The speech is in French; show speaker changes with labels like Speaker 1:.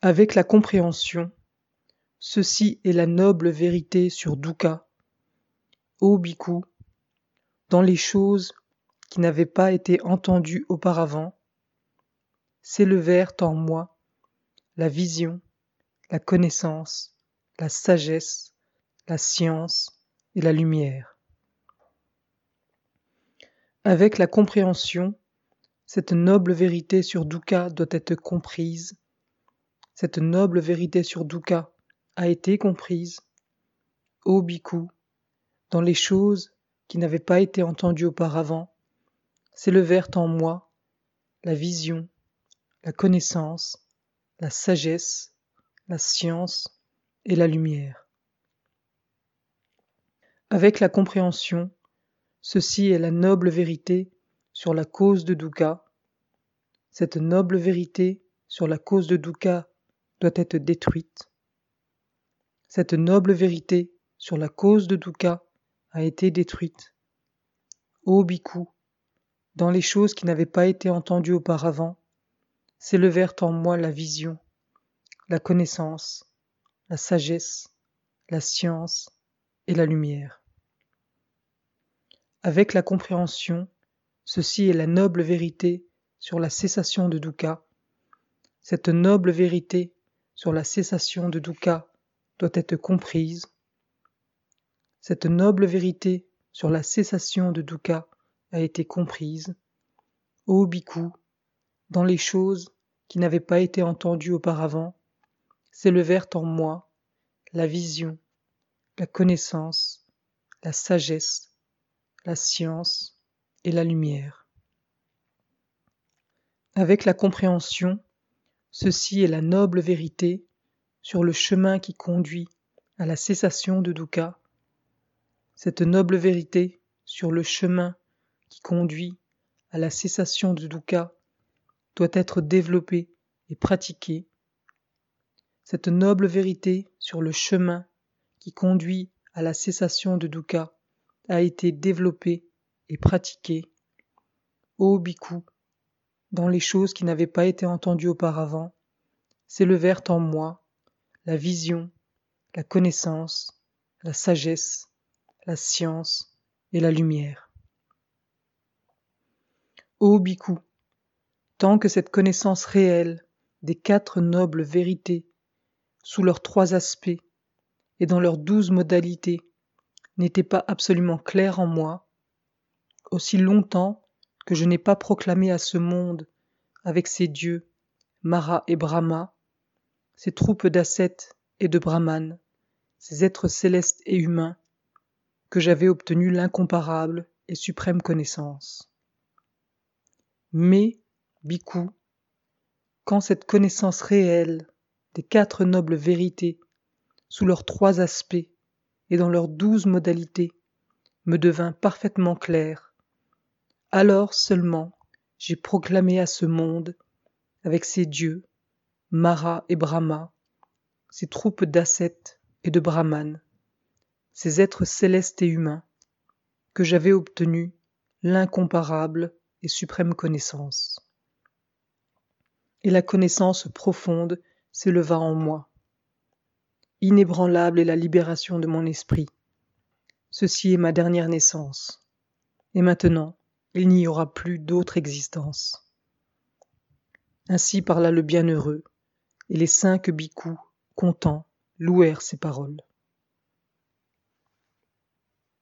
Speaker 1: Avec la compréhension, ceci est la noble vérité sur Dukkha. Ô Bhikkhu, dans les choses qui n'avaient pas été entendues auparavant, s'élevèrent en moi la vision, la connaissance, la sagesse, la science et la lumière. Avec la compréhension, cette noble vérité sur Dukkha doit être comprise. Cette noble vérité sur Dukkha a été comprise. Ô Bhikkhu, dans les choses qui n'avaient pas été entendues auparavant, s'élevèrent en moi la vision, la connaissance, la sagesse, la science et la lumière. Avec la compréhension, ceci est la noble vérité sur la cause de Dukkha. Cette noble vérité sur la cause de Dukkha doit être détruite. Cette noble vérité sur la cause de Dukkha a été détruite. Ô Bhikkhu, dans les choses qui n'avaient pas été entendues auparavant, s'élevèrent en moi la vision, la connaissance, la sagesse, la science et la lumière. Avec la compréhension, ceci est la noble vérité sur la cessation de dukkha. Cette noble vérité sur la cessation de dukkha doit être comprise. Cette noble vérité sur la cessation de dukkha a été comprise. Ô Bhikkhu, dans les choses qui n'avaient pas été entendues auparavant, s'élevèrent en moi la vision, la connaissance, la sagesse, la science et la lumière. Avec la compréhension, ceci est la noble vérité sur le chemin qui conduit à la cessation de dukkha. Cette noble vérité sur le chemin qui conduit à la cessation de dukkha doit être développée et pratiquée. Cette noble vérité sur le chemin qui conduit à la cessation de dukkha a été développée et pratiquée. Ô Bhikkhu, dans les choses qui n'avaient pas été entendues auparavant, s'élevèrent en moi la vision, la connaissance, la sagesse, la science et la lumière. Ô Bhikkhu, tant que cette connaissance réelle des quatre nobles vérités, sous leurs trois aspects et dans leurs douze modalités, n'était pas absolument claire en moi, aussi longtemps que je n'ai pas proclamé à ce monde, avec ses dieux, Mara et Brahma, ses troupes d'ascètes et de brahmanes, ces êtres célestes et humains, que j'avais obtenu l'incomparable et suprême connaissance. Mais, Bhikkhu, quand cette connaissance réelle des quatre nobles vérités, sous leurs trois aspects et dans leurs douze modalités, me devint parfaitement claire, alors seulement j'ai proclamé à ce monde, avec ses dieux, Mara et Brahma, ses troupes d'ascètes et de brahmanes, ces êtres célestes et humains, que j'avais obtenu l'incomparable et suprême connaissance. Et la connaissance profonde s'éleva en moi. Inébranlable est la libération de mon esprit. Ceci est ma dernière naissance. Et maintenant, il n'y aura plus d'autre existence. Ainsi parla le bienheureux, et les cinq bhikkhus, contents, louèrent ses paroles.